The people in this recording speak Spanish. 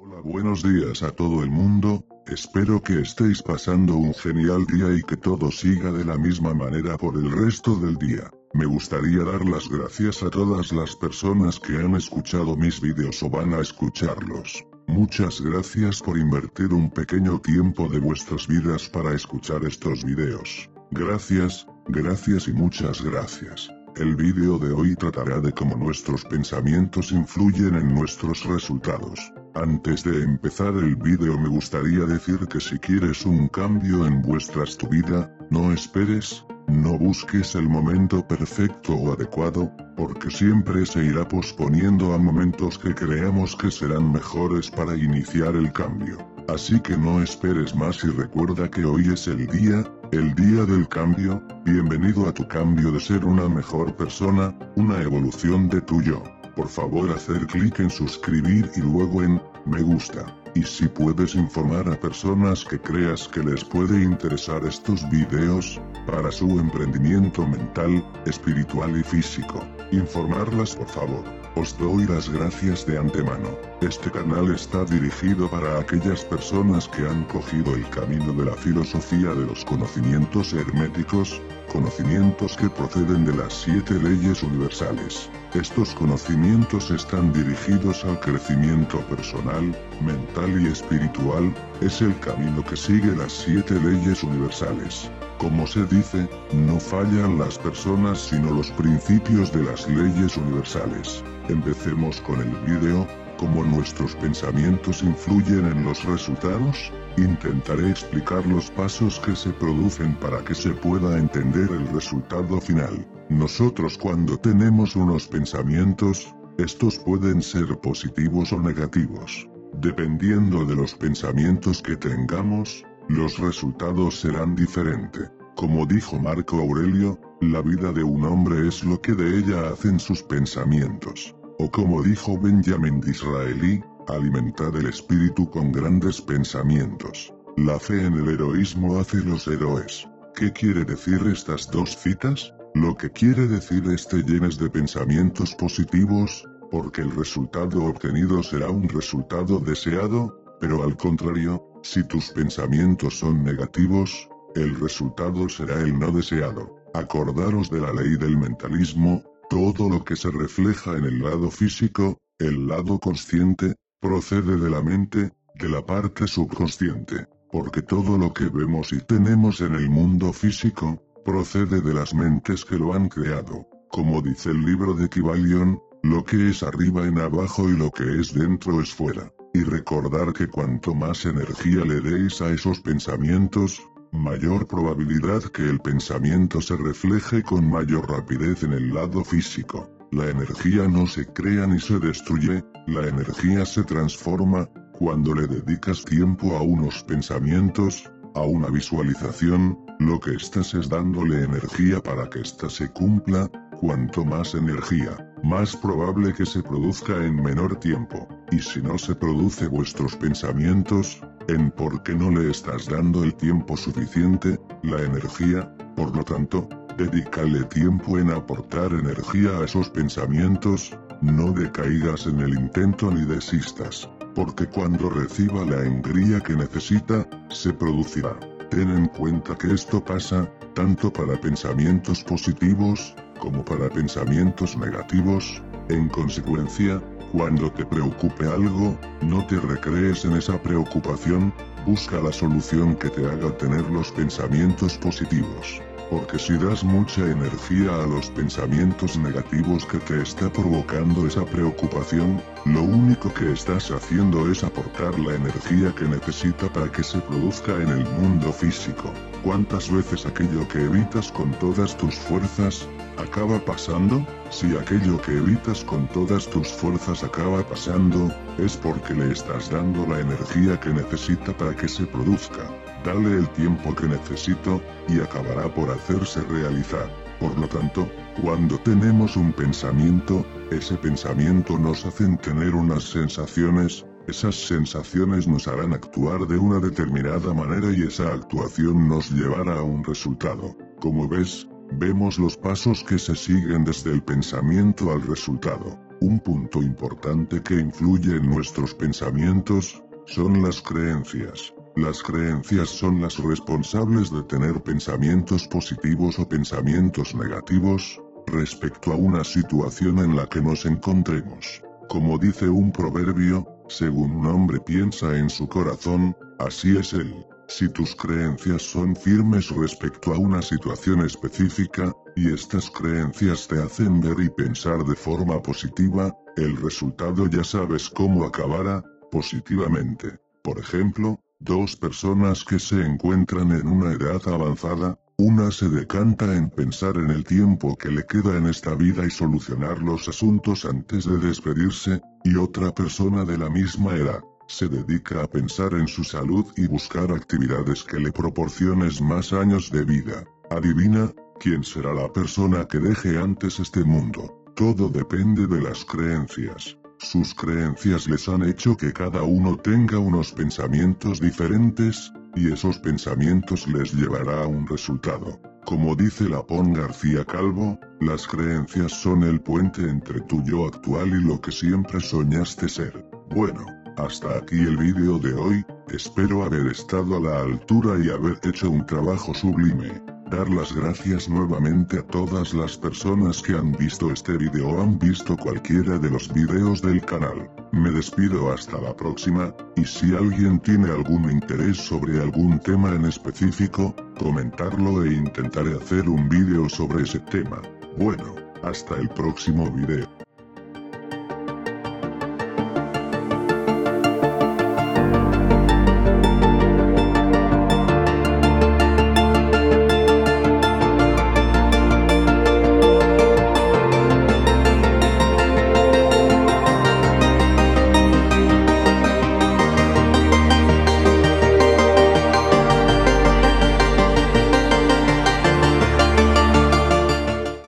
Hola, buenos días a todo el mundo, espero que estéis pasando un genial día y que todo siga de la misma manera por el resto del día. Me gustaría dar las gracias a todas las personas que han escuchado mis vídeos o van a escucharlos. Muchas gracias por invertir un pequeño tiempo de vuestras vidas para escuchar estos vídeos. Gracias, gracias y muchas gracias. El vídeo de hoy tratará de cómo nuestros pensamientos influyen en nuestros resultados. Antes de empezar el vídeo me gustaría decir que si quieres un cambio en vuestras tu vida, no esperes, no busques el momento perfecto o adecuado, porque siempre se irá posponiendo a momentos que creamos que serán mejores para iniciar el cambio. Así que no esperes más y recuerda que hoy es el día, el día del cambio, bienvenido a tu cambio de ser una mejor persona, una evolución de tu yo. Por favor hacer clic en suscribir y luego en, me gusta. Y si puedes informar a personas que creas que les puede interesar estos videos, para su emprendimiento mental, espiritual y físico, informarlas por favor. Os doy las gracias de antemano. Este canal está dirigido para aquellas personas que han cogido el camino de la filosofía de los conocimientos herméticos, conocimientos que proceden de las siete leyes universales. Estos conocimientos están dirigidos al crecimiento personal, mental y espiritual, es el camino que sigue las siete leyes universales. Como se dice, no fallan las personas sino los principios de las leyes universales. Empecemos con el vídeo, cómo nuestros pensamientos influyen en los resultados, intentaré explicar los pasos que se producen para que se pueda entender el resultado final. Nosotros cuando tenemos unos pensamientos, estos pueden ser positivos o negativos. Dependiendo de los pensamientos que tengamos, los resultados serán diferentes. Como dijo Marco Aurelio, la vida de un hombre es lo que de ella hacen sus pensamientos. O como dijo Benjamin Disraeli, alimentad el espíritu con grandes pensamientos. La fe en el heroísmo hace los héroes. ¿Qué quiere decir estas dos citas? Lo que quiere decir es te llenes de pensamientos positivos, porque el resultado obtenido será un resultado deseado, pero al contrario, si tus pensamientos son negativos, el resultado será el no deseado. Acordaros de la ley del mentalismo, todo lo que se refleja en el lado físico, el lado consciente, procede de la mente, de la parte subconsciente, porque todo lo que vemos y tenemos en el mundo físico, procede de las mentes que lo han creado. Como dice el libro de Kybalion, lo que es arriba en abajo y lo que es dentro es fuera. Y recordar que cuanto más energía le deis a esos pensamientos, mayor probabilidad que el pensamiento se refleje con mayor rapidez en el lado físico. La energía no se crea ni se destruye, la energía se transforma, cuando le dedicas tiempo a unos pensamientos, a una visualización, lo que estás es dándole energía para que ésta se cumpla, cuanto más energía, más probable que se produzca en menor tiempo, y si no se produce vuestros pensamientos, en por qué no le estás dando el tiempo suficiente, la energía, por lo tanto, dedícale tiempo en aportar energía a esos pensamientos, no decaigas en el intento ni desistas, porque cuando reciba la engría que necesita, se producirá. Ten en cuenta que esto pasa, tanto para pensamientos positivos, como para pensamientos negativos, en consecuencia, cuando te preocupe algo, no te recrees en esa preocupación, busca la solución que te haga tener los pensamientos positivos. Porque si das mucha energía a los pensamientos negativos que te está provocando esa preocupación, lo único que estás haciendo es aportar la energía que necesita para que se produzca en el mundo físico. ¿Cuántas veces aquello que evitas con todas tus fuerzas, acaba pasando? Si aquello que evitas con todas tus fuerzas acaba pasando, es porque le estás dando la energía que necesita para que se produzca. Dale el tiempo que necesito, y acabará por hacerse realidad. Por lo tanto, cuando tenemos un pensamiento, ese pensamiento nos hacen tener unas sensaciones, esas sensaciones nos harán actuar de una determinada manera y esa actuación nos llevará a un resultado. Como ves, vemos los pasos que se siguen desde el pensamiento al resultado. Un punto importante que influye en nuestros pensamientos, son las creencias. Las creencias son las responsables de tener pensamientos positivos o pensamientos negativos, respecto a una situación en la que nos encontremos. Como dice un proverbio, según un hombre piensa en su corazón, así es él. Si tus creencias son firmes respecto a una situación específica, y estas creencias te hacen ver y pensar de forma positiva, el resultado ya sabes cómo acabará, positivamente. Por ejemplo, Dos personas que se encuentran en una edad avanzada, una se decanta en pensar en el tiempo que le queda en esta vida y solucionar los asuntos antes de despedirse, y otra persona de la misma edad, se dedica a pensar en su salud y buscar actividades que le proporcionen más años de vida. Adivina, ¿quién será la persona que deje antes este mundo? Todo depende de las creencias. Sus creencias les han hecho que cada uno tenga unos pensamientos diferentes, y esos pensamientos les llevará a un resultado. Como dice Lapón García Calvo, las creencias son el puente entre tu yo actual y lo que siempre soñaste ser. Bueno, hasta aquí el vídeo de hoy, espero haber estado a la altura y haber hecho un trabajo sublime. Dar las gracias nuevamente a todas las personas que han visto este video o han visto cualquiera de los videos del canal. Me despido hasta la próxima, y si alguien tiene algún interés sobre algún tema en específico, comentarlo e intentaré hacer un vídeo sobre ese tema. Bueno, hasta el próximo video.